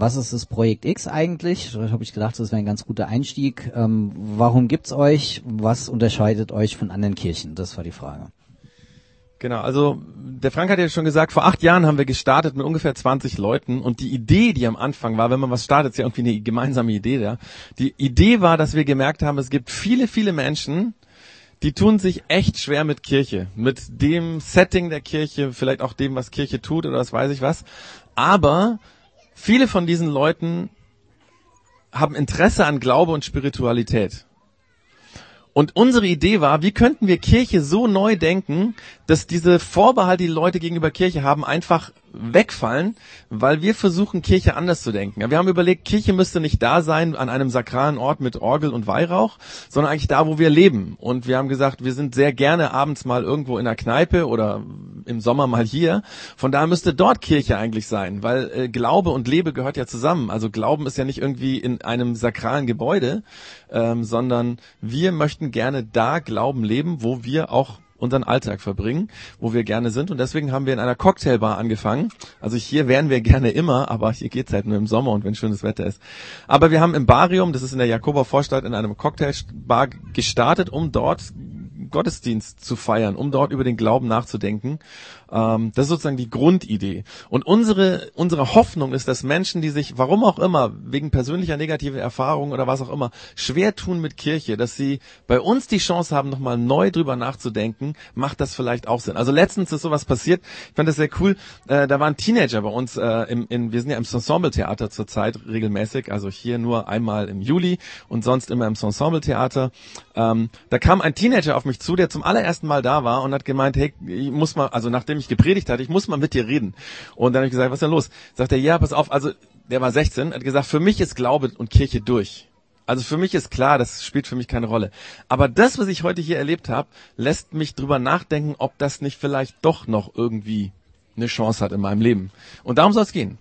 was ist das Projekt X eigentlich? Da habe ich gedacht, das wäre ein ganz guter Einstieg. Ähm, warum gibt's euch? Was unterscheidet euch von anderen Kirchen? Das war die Frage. Genau, also der Frank hat ja schon gesagt, vor acht Jahren haben wir gestartet mit ungefähr 20 Leuten und die Idee, die am Anfang war, wenn man was startet, ist ja irgendwie eine gemeinsame Idee da. Die Idee war, dass wir gemerkt haben, es gibt viele, viele Menschen, die tun sich echt schwer mit Kirche, mit dem Setting der Kirche, vielleicht auch dem, was Kirche tut oder was weiß ich was. Aber viele von diesen Leuten haben Interesse an Glaube und Spiritualität. Und unsere Idee war, wie könnten wir Kirche so neu denken, dass diese Vorbehalte, die Leute gegenüber Kirche haben, einfach wegfallen, weil wir versuchen, Kirche anders zu denken. Wir haben überlegt, Kirche müsste nicht da sein an einem sakralen Ort mit Orgel und Weihrauch, sondern eigentlich da, wo wir leben. Und wir haben gesagt, wir sind sehr gerne abends mal irgendwo in der Kneipe oder im Sommer mal hier. Von daher müsste dort Kirche eigentlich sein, weil äh, Glaube und Lebe gehört ja zusammen. Also Glauben ist ja nicht irgendwie in einem sakralen Gebäude, ähm, sondern wir möchten gerne da Glauben leben, wo wir auch unseren Alltag verbringen, wo wir gerne sind. Und deswegen haben wir in einer Cocktailbar angefangen. Also hier wären wir gerne immer, aber hier geht's halt nur im Sommer und wenn schönes Wetter ist. Aber wir haben im Barium, das ist in der Jakober Vorstadt, in einem Cocktailbar gestartet, um dort Gottesdienst zu feiern, um dort über den Glauben nachzudenken. Ähm, das ist sozusagen die Grundidee. Und unsere, unsere Hoffnung ist, dass Menschen, die sich, warum auch immer, wegen persönlicher negative Erfahrungen oder was auch immer, schwer tun mit Kirche, dass sie bei uns die Chance haben, nochmal neu drüber nachzudenken, macht das vielleicht auch Sinn. Also letztens ist sowas passiert, ich fand das sehr cool, äh, da waren Teenager bei uns, äh, im, in, wir sind ja im Ensemble-Theater zurzeit regelmäßig, also hier nur einmal im Juli und sonst immer im Ensemble-Theater. Ähm, da kam ein Teenager auf mich zu, der zum allerersten Mal da war und hat gemeint, hey, ich muss mal, also nachdem ich gepredigt hatte, ich muss mal mit dir reden. Und dann habe ich gesagt, was ist denn los? Sagt er, ja, pass auf, also der war 16, hat gesagt, für mich ist Glaube und Kirche durch. Also für mich ist klar, das spielt für mich keine Rolle. Aber das, was ich heute hier erlebt habe, lässt mich drüber nachdenken, ob das nicht vielleicht doch noch irgendwie eine Chance hat in meinem Leben. Und darum soll es gehen.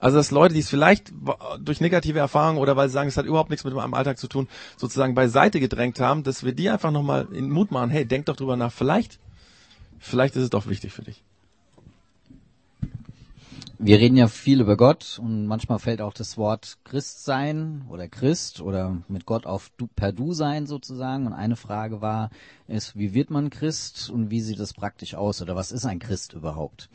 Also dass Leute, die es vielleicht durch negative Erfahrungen oder weil sie sagen, es hat überhaupt nichts mit meinem Alltag zu tun, sozusagen beiseite gedrängt haben, dass wir die einfach nochmal in Mut machen, hey, denk doch drüber nach, vielleicht, vielleicht ist es doch wichtig für dich wir reden ja viel über Gott und manchmal fällt auch das Wort Christ sein oder Christ oder mit Gott auf du, per Du sein sozusagen. Und eine Frage war, ist, wie wird man Christ und wie sieht das praktisch aus oder was ist ein Christ überhaupt?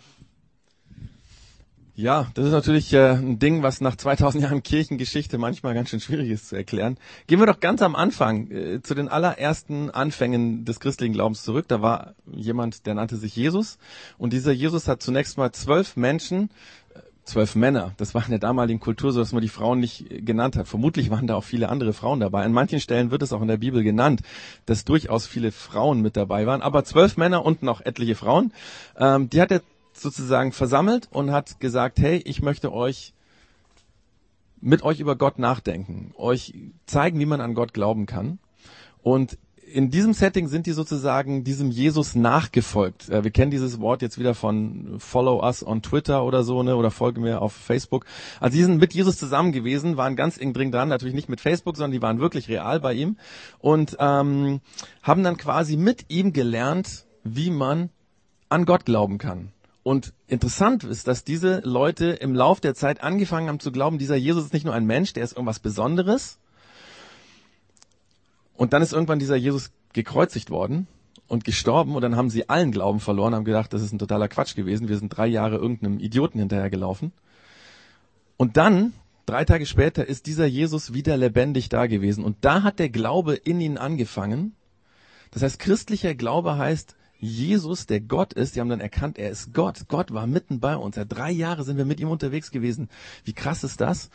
Ja, das ist natürlich äh, ein Ding, was nach 2000 Jahren Kirchengeschichte manchmal ganz schön schwierig ist zu erklären. Gehen wir doch ganz am Anfang äh, zu den allerersten Anfängen des christlichen Glaubens zurück. Da war jemand, der nannte sich Jesus. Und dieser Jesus hat zunächst mal zwölf Menschen, äh, zwölf Männer. Das war in der damaligen Kultur so, dass man die Frauen nicht äh, genannt hat. Vermutlich waren da auch viele andere Frauen dabei. An manchen Stellen wird es auch in der Bibel genannt, dass durchaus viele Frauen mit dabei waren. Aber zwölf Männer und noch etliche Frauen. Ähm, die hat er sozusagen versammelt und hat gesagt, hey, ich möchte euch mit euch über Gott nachdenken, euch zeigen, wie man an Gott glauben kann. Und in diesem Setting sind die sozusagen diesem Jesus nachgefolgt. Äh, wir kennen dieses Wort jetzt wieder von Follow Us on Twitter oder so, ne, oder folgen mir auf Facebook. Also die sind mit Jesus zusammen gewesen, waren ganz eng drin dran, natürlich nicht mit Facebook, sondern die waren wirklich real bei ihm und ähm, haben dann quasi mit ihm gelernt, wie man an Gott glauben kann. Und interessant ist, dass diese Leute im Lauf der Zeit angefangen haben zu glauben, dieser Jesus ist nicht nur ein Mensch, der ist irgendwas Besonderes. Und dann ist irgendwann dieser Jesus gekreuzigt worden und gestorben und dann haben sie allen Glauben verloren, haben gedacht, das ist ein totaler Quatsch gewesen. Wir sind drei Jahre irgendeinem Idioten hinterhergelaufen. Und dann, drei Tage später, ist dieser Jesus wieder lebendig da gewesen. Und da hat der Glaube in ihnen angefangen. Das heißt, christlicher Glaube heißt, Jesus, der Gott ist, die haben dann erkannt, er ist Gott. Gott war mitten bei uns. Ja, drei Jahre sind wir mit ihm unterwegs gewesen. Wie krass ist das?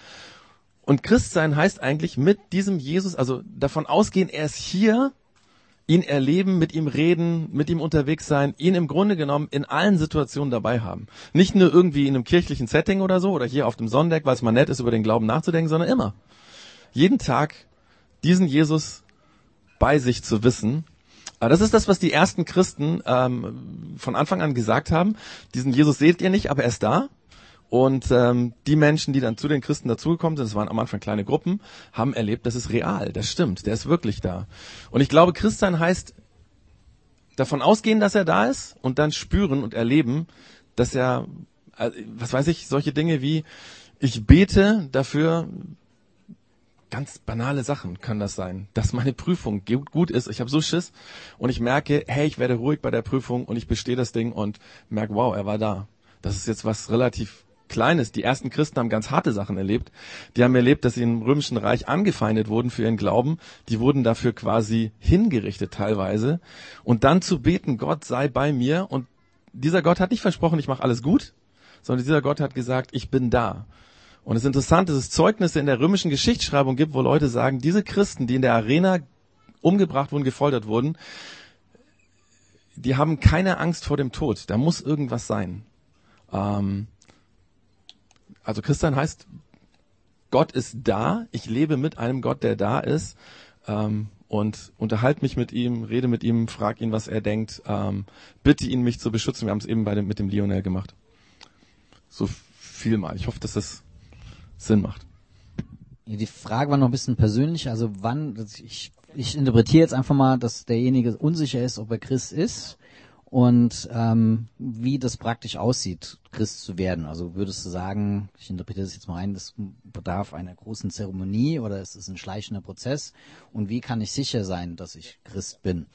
Und Christsein heißt eigentlich mit diesem Jesus, also davon ausgehen, er ist hier, ihn erleben, mit ihm reden, mit ihm unterwegs sein, ihn im Grunde genommen in allen Situationen dabei haben. Nicht nur irgendwie in einem kirchlichen Setting oder so oder hier auf dem Sonnendeck, weil es mal nett ist, über den Glauben nachzudenken, sondern immer. Jeden Tag diesen Jesus bei sich zu wissen das ist das, was die ersten Christen ähm, von Anfang an gesagt haben. Diesen Jesus seht ihr nicht, aber er ist da. Und ähm, die Menschen, die dann zu den Christen dazugekommen sind, das waren am Anfang kleine Gruppen, haben erlebt, das ist real, das stimmt, der ist wirklich da. Und ich glaube, Christsein heißt davon ausgehen, dass er da ist und dann spüren und erleben, dass er, äh, was weiß ich, solche Dinge wie, ich bete dafür, ganz banale Sachen kann das sein, dass meine Prüfung gut ist. Ich habe so Schiss und ich merke, hey, ich werde ruhig bei der Prüfung und ich bestehe das Ding und merke, wow, er war da. Das ist jetzt was relativ Kleines. Die ersten Christen haben ganz harte Sachen erlebt. Die haben erlebt, dass sie im römischen Reich angefeindet wurden für ihren Glauben. Die wurden dafür quasi hingerichtet teilweise. Und dann zu beten, Gott sei bei mir. Und dieser Gott hat nicht versprochen, ich mache alles gut, sondern dieser Gott hat gesagt, ich bin da. Und es ist interessant, dass es Zeugnisse in der römischen Geschichtsschreibung gibt, wo Leute sagen, diese Christen, die in der Arena umgebracht wurden, gefoltert wurden, die haben keine Angst vor dem Tod. Da muss irgendwas sein. Ähm, also Christian heißt, Gott ist da, ich lebe mit einem Gott, der da ist ähm, und unterhalte mich mit ihm, rede mit ihm, frag ihn, was er denkt, ähm, bitte ihn, mich zu beschützen. Wir haben es eben bei dem, mit dem Lionel gemacht. So viel mal. Ich hoffe, dass das Sinn macht. Die Frage war noch ein bisschen persönlich, also wann, ich, ich interpretiere jetzt einfach mal, dass derjenige unsicher ist, ob er Christ ist und ähm, wie das praktisch aussieht, Christ zu werden. Also würdest du sagen, ich interpretiere das jetzt mal ein, das bedarf einer großen Zeremonie oder ist es ein schleichender Prozess? Und wie kann ich sicher sein, dass ich Christ bin?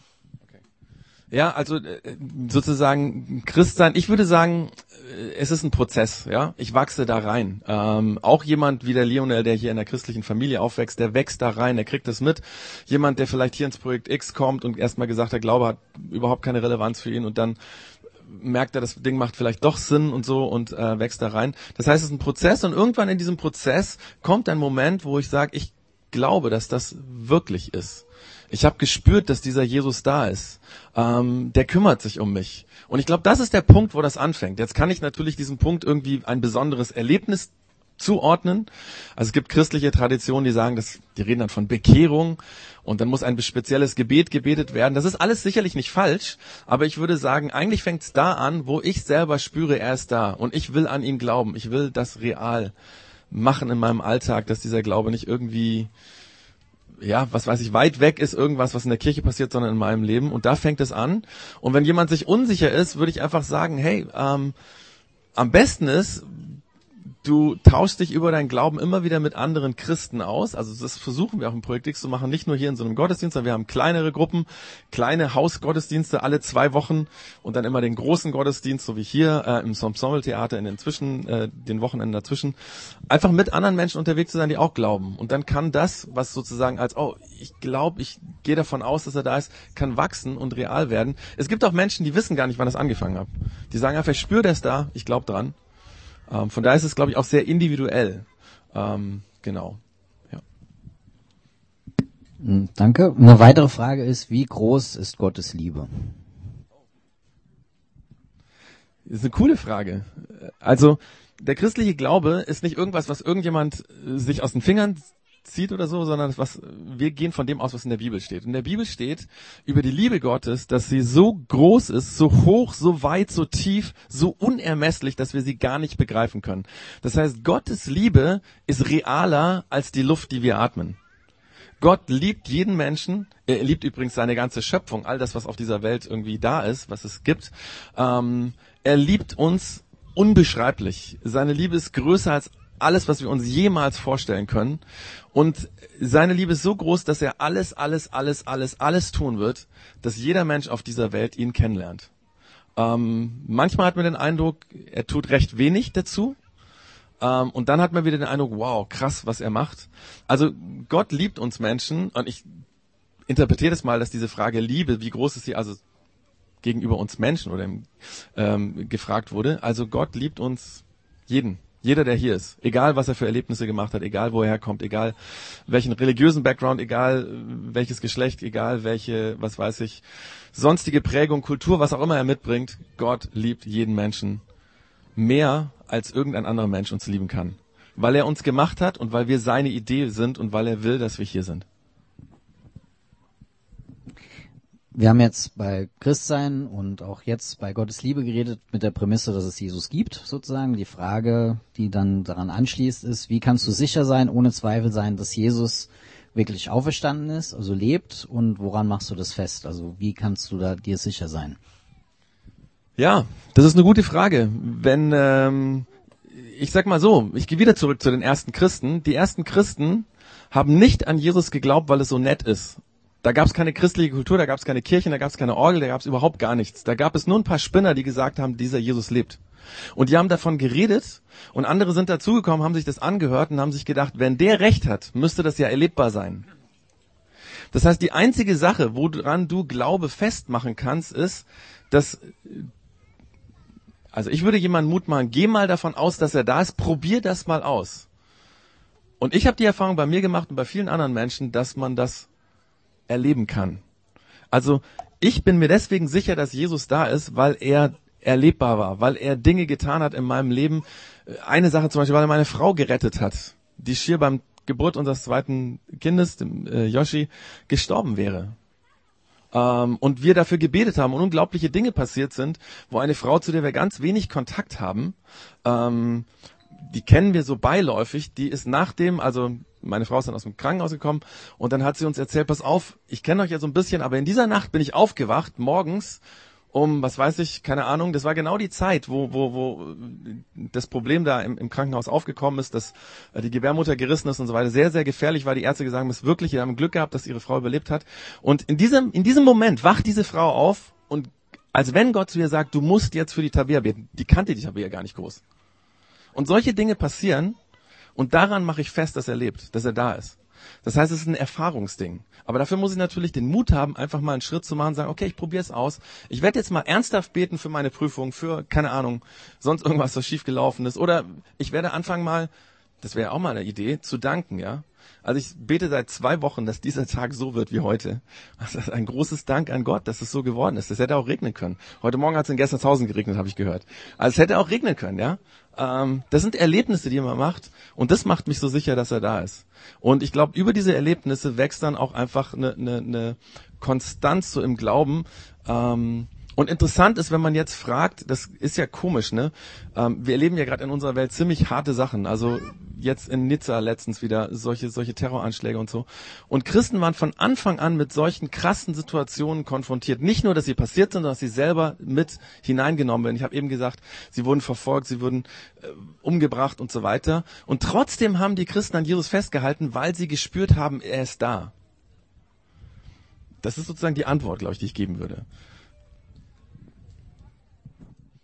Ja, also äh, sozusagen Christ sein. Ich würde sagen, äh, es ist ein Prozess. Ja, ich wachse da rein. Ähm, auch jemand wie der Lionel, der hier in der christlichen Familie aufwächst, der wächst da rein, der kriegt das mit. Jemand, der vielleicht hier ins Projekt X kommt und erstmal gesagt, der Glaube hat überhaupt keine Relevanz für ihn und dann merkt er, das Ding macht vielleicht doch Sinn und so und äh, wächst da rein. Das heißt, es ist ein Prozess und irgendwann in diesem Prozess kommt ein Moment, wo ich sage, ich glaube, dass das wirklich ist. Ich habe gespürt, dass dieser Jesus da ist. Ähm, der kümmert sich um mich. Und ich glaube, das ist der Punkt, wo das anfängt. Jetzt kann ich natürlich diesem Punkt irgendwie ein besonderes Erlebnis zuordnen. Also es gibt christliche Traditionen, die sagen, dass die reden dann von Bekehrung und dann muss ein spezielles Gebet gebetet werden. Das ist alles sicherlich nicht falsch, aber ich würde sagen, eigentlich fängt es da an, wo ich selber spüre, er ist da und ich will an ihn glauben. Ich will das real machen in meinem Alltag, dass dieser Glaube nicht irgendwie ja, was weiß ich, weit weg ist irgendwas, was in der Kirche passiert, sondern in meinem Leben. Und da fängt es an. Und wenn jemand sich unsicher ist, würde ich einfach sagen, hey, ähm, am besten ist, du tauschst dich über deinen Glauben immer wieder mit anderen Christen aus. Also das versuchen wir auch im Projekt X zu machen, nicht nur hier in so einem Gottesdienst, sondern wir haben kleinere Gruppen, kleine Hausgottesdienste alle zwei Wochen und dann immer den großen Gottesdienst, so wie hier äh, im Ensemble Theater in den Zwischen, äh, den Wochenenden dazwischen. Einfach mit anderen Menschen unterwegs zu sein, die auch glauben. Und dann kann das, was sozusagen als, oh, ich glaube, ich gehe davon aus, dass er da ist, kann wachsen und real werden. Es gibt auch Menschen, die wissen gar nicht, wann das angefangen hat. Die sagen einfach, ich spüre das da, ich glaube dran. Ähm, von daher ist es, glaube ich, auch sehr individuell. Ähm, genau. Ja. Hm, danke. Eine weitere Frage ist, wie groß ist Gottes Liebe? Das ist eine coole Frage. Also, der christliche Glaube ist nicht irgendwas, was irgendjemand äh, sich aus den Fingern zieht oder so, sondern was, wir gehen von dem aus, was in der Bibel steht. In der Bibel steht über die Liebe Gottes, dass sie so groß ist, so hoch, so weit, so tief, so unermesslich, dass wir sie gar nicht begreifen können. Das heißt, Gottes Liebe ist realer als die Luft, die wir atmen. Gott liebt jeden Menschen. Er liebt übrigens seine ganze Schöpfung, all das, was auf dieser Welt irgendwie da ist, was es gibt. Ähm, er liebt uns unbeschreiblich. Seine Liebe ist größer als alles, was wir uns jemals vorstellen können. Und seine Liebe ist so groß, dass er alles, alles, alles, alles, alles tun wird, dass jeder Mensch auf dieser Welt ihn kennenlernt. Ähm, manchmal hat man den Eindruck, er tut recht wenig dazu. Ähm, und dann hat man wieder den Eindruck, wow, krass, was er macht. Also Gott liebt uns Menschen und ich interpretiere das mal, dass diese Frage Liebe, wie groß ist sie also gegenüber uns Menschen oder ähm, gefragt wurde. Also Gott liebt uns jeden. Jeder, der hier ist, egal was er für Erlebnisse gemacht hat, egal wo er herkommt, egal welchen religiösen Background, egal welches Geschlecht, egal welche, was weiß ich, sonstige Prägung, Kultur, was auch immer er mitbringt, Gott liebt jeden Menschen mehr, als irgendein anderer Mensch uns lieben kann. Weil er uns gemacht hat und weil wir seine Idee sind und weil er will, dass wir hier sind. Wir haben jetzt bei Christsein und auch jetzt bei Gottes Liebe geredet mit der Prämisse, dass es Jesus gibt, sozusagen. Die Frage, die dann daran anschließt, ist, wie kannst du sicher sein, ohne Zweifel sein, dass Jesus wirklich auferstanden ist, also lebt und woran machst du das fest? Also wie kannst du da dir sicher sein? Ja, das ist eine gute Frage. Wenn ähm, ich sag mal so, ich gehe wieder zurück zu den ersten Christen. Die ersten Christen haben nicht an Jesus geglaubt, weil es so nett ist. Da gab es keine christliche Kultur, da gab es keine Kirchen, da gab es keine Orgel, da gab es überhaupt gar nichts. Da gab es nur ein paar Spinner, die gesagt haben, dieser Jesus lebt. Und die haben davon geredet und andere sind dazugekommen, haben sich das angehört und haben sich gedacht, wenn der recht hat, müsste das ja erlebbar sein. Das heißt, die einzige Sache, woran du Glaube festmachen kannst, ist, dass also ich würde jemanden Mut machen, geh mal davon aus, dass er da ist, probier das mal aus. Und ich habe die Erfahrung bei mir gemacht und bei vielen anderen Menschen, dass man das erleben kann. Also ich bin mir deswegen sicher, dass Jesus da ist, weil er erlebbar war, weil er Dinge getan hat in meinem Leben. Eine Sache zum Beispiel, weil er meine Frau gerettet hat, die schier beim Geburt unseres zweiten Kindes, dem äh, Yoshi, gestorben wäre. Ähm, und wir dafür gebetet haben und unglaubliche Dinge passiert sind, wo eine Frau, zu der wir ganz wenig Kontakt haben, ähm, die kennen wir so beiläufig, die ist nach dem, also meine Frau ist dann aus dem Krankenhaus gekommen und dann hat sie uns erzählt, pass auf, ich kenne euch ja so ein bisschen, aber in dieser Nacht bin ich aufgewacht, morgens um, was weiß ich, keine Ahnung, das war genau die Zeit, wo, wo, wo das Problem da im, im Krankenhaus aufgekommen ist, dass äh, die Gebärmutter gerissen ist und so weiter. Sehr, sehr gefährlich war. Die Ärzte gesagt haben, es wirklich, die haben Glück gehabt, dass ihre Frau überlebt hat. Und in diesem, in diesem Moment wacht diese Frau auf und als wenn Gott zu ihr sagt, du musst jetzt für die Tabea beten. Die kannte die Tabea gar nicht groß. Und solche Dinge passieren und daran mache ich fest, dass er lebt, dass er da ist. Das heißt, es ist ein Erfahrungsding. Aber dafür muss ich natürlich den Mut haben, einfach mal einen Schritt zu machen, sagen, okay, ich probiere es aus. Ich werde jetzt mal ernsthaft beten für meine Prüfung, für, keine Ahnung, sonst irgendwas, was schiefgelaufen ist. Oder ich werde anfangen mal, das wäre auch mal eine Idee, zu danken, ja. Also ich bete seit zwei Wochen, dass dieser Tag so wird wie heute. Ist ein großes Dank an Gott, dass es so geworden ist. Das hätte auch regnen können. Heute Morgen hat es in Gestershausen geregnet, habe ich gehört. Also es hätte auch regnen können, ja. Ähm, das sind Erlebnisse, die man macht. Und das macht mich so sicher, dass er da ist. Und ich glaube, über diese Erlebnisse wächst dann auch einfach eine, eine, eine Konstanz so im Glauben. Ähm, und interessant ist, wenn man jetzt fragt, das ist ja komisch, ne? Ähm, wir erleben ja gerade in unserer Welt ziemlich harte Sachen. Also jetzt in Nizza letztens wieder solche, solche Terroranschläge und so. Und Christen waren von Anfang an mit solchen krassen Situationen konfrontiert. Nicht nur, dass sie passiert sind, sondern dass sie selber mit hineingenommen werden. Ich habe eben gesagt, sie wurden verfolgt, sie wurden äh, umgebracht und so weiter. Und trotzdem haben die Christen an Jesus festgehalten, weil sie gespürt haben, er ist da. Das ist sozusagen die Antwort, glaube ich, die ich geben würde.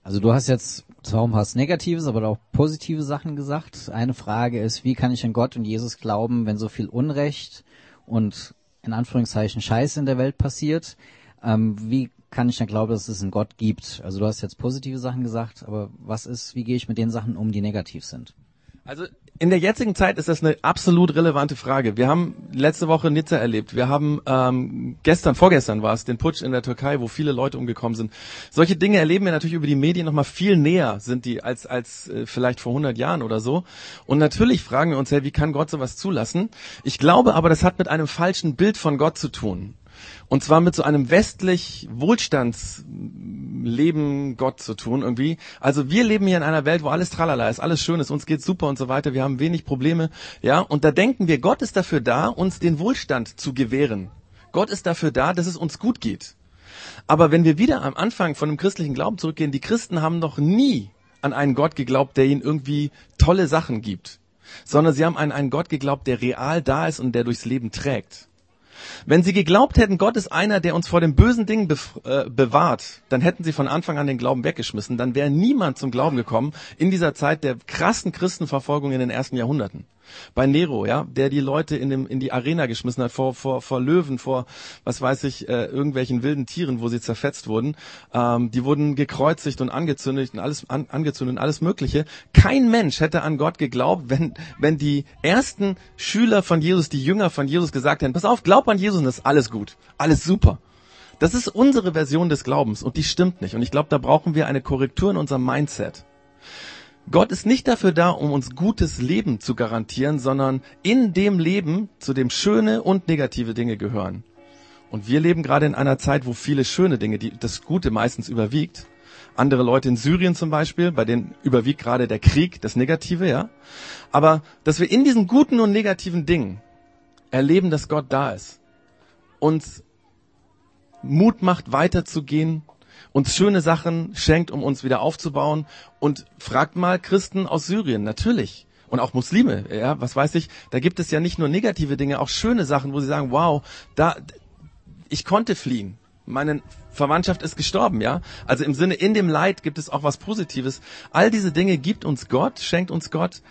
Also du hast jetzt zwar ein paar Negatives, aber auch positive Sachen gesagt. Eine Frage ist, wie kann ich an Gott und Jesus glauben, wenn so viel Unrecht und in Anführungszeichen Scheiße in der Welt passiert? Ähm, wie kann ich dann glauben, dass es einen Gott gibt? Also du hast jetzt positive Sachen gesagt, aber was ist, wie gehe ich mit den Sachen um, die negativ sind? Also in der jetzigen Zeit ist das eine absolut relevante Frage. Wir haben letzte Woche Nizza erlebt. Wir haben ähm, gestern, vorgestern war es, den Putsch in der Türkei, wo viele Leute umgekommen sind. Solche Dinge erleben wir natürlich über die Medien noch mal viel näher sind die als als äh, vielleicht vor 100 Jahren oder so. Und natürlich fragen wir uns, hey, wie kann Gott sowas zulassen? Ich glaube aber, das hat mit einem falschen Bild von Gott zu tun. Und zwar mit so einem westlich Wohlstandsleben Gott zu tun irgendwie. Also wir leben hier in einer Welt, wo alles tralala ist, alles schön ist, uns geht super und so weiter, wir haben wenig Probleme, ja. Und da denken wir, Gott ist dafür da, uns den Wohlstand zu gewähren. Gott ist dafür da, dass es uns gut geht. Aber wenn wir wieder am Anfang von dem christlichen Glauben zurückgehen, die Christen haben noch nie an einen Gott geglaubt, der ihnen irgendwie tolle Sachen gibt, sondern sie haben an einen Gott geglaubt, der real da ist und der durchs Leben trägt. Wenn sie geglaubt hätten, Gott ist einer, der uns vor den bösen Dingen äh, bewahrt, dann hätten sie von Anfang an den Glauben weggeschmissen. Dann wäre niemand zum Glauben gekommen in dieser Zeit der krassen Christenverfolgung in den ersten Jahrhunderten bei Nero, ja, der die Leute in, dem, in die Arena geschmissen hat, vor, vor, vor Löwen, vor, was weiß ich, äh, irgendwelchen wilden Tieren, wo sie zerfetzt wurden. Ähm, die wurden gekreuzigt und angezündet und alles, an, angezündet und alles Mögliche. Kein Mensch hätte an Gott geglaubt, wenn, wenn die ersten Schüler von Jesus, die Jünger von Jesus gesagt hätten, pass auf, glaub an Jesus und das ist alles gut, alles super. Das ist unsere Version des Glaubens und die stimmt nicht. Und ich glaube, da brauchen wir eine Korrektur in unserem Mindset. Gott ist nicht dafür da, um uns gutes Leben zu garantieren, sondern in dem Leben, zu dem schöne und negative Dinge gehören. Und wir leben gerade in einer Zeit, wo viele schöne Dinge, die das Gute meistens überwiegt. Andere Leute in Syrien zum Beispiel, bei denen überwiegt gerade der Krieg, das Negative, ja. Aber dass wir in diesen guten und negativen Dingen erleben, dass Gott da ist, uns Mut macht, weiterzugehen, uns schöne Sachen schenkt, um uns wieder aufzubauen. Und fragt mal Christen aus Syrien, natürlich. Und auch Muslime, ja, was weiß ich, da gibt es ja nicht nur negative Dinge, auch schöne Sachen, wo sie sagen, wow, da, ich konnte fliehen. Meine Verwandtschaft ist gestorben, ja. Also im Sinne, in dem Leid gibt es auch was Positives. All diese Dinge gibt uns Gott, schenkt uns Gott.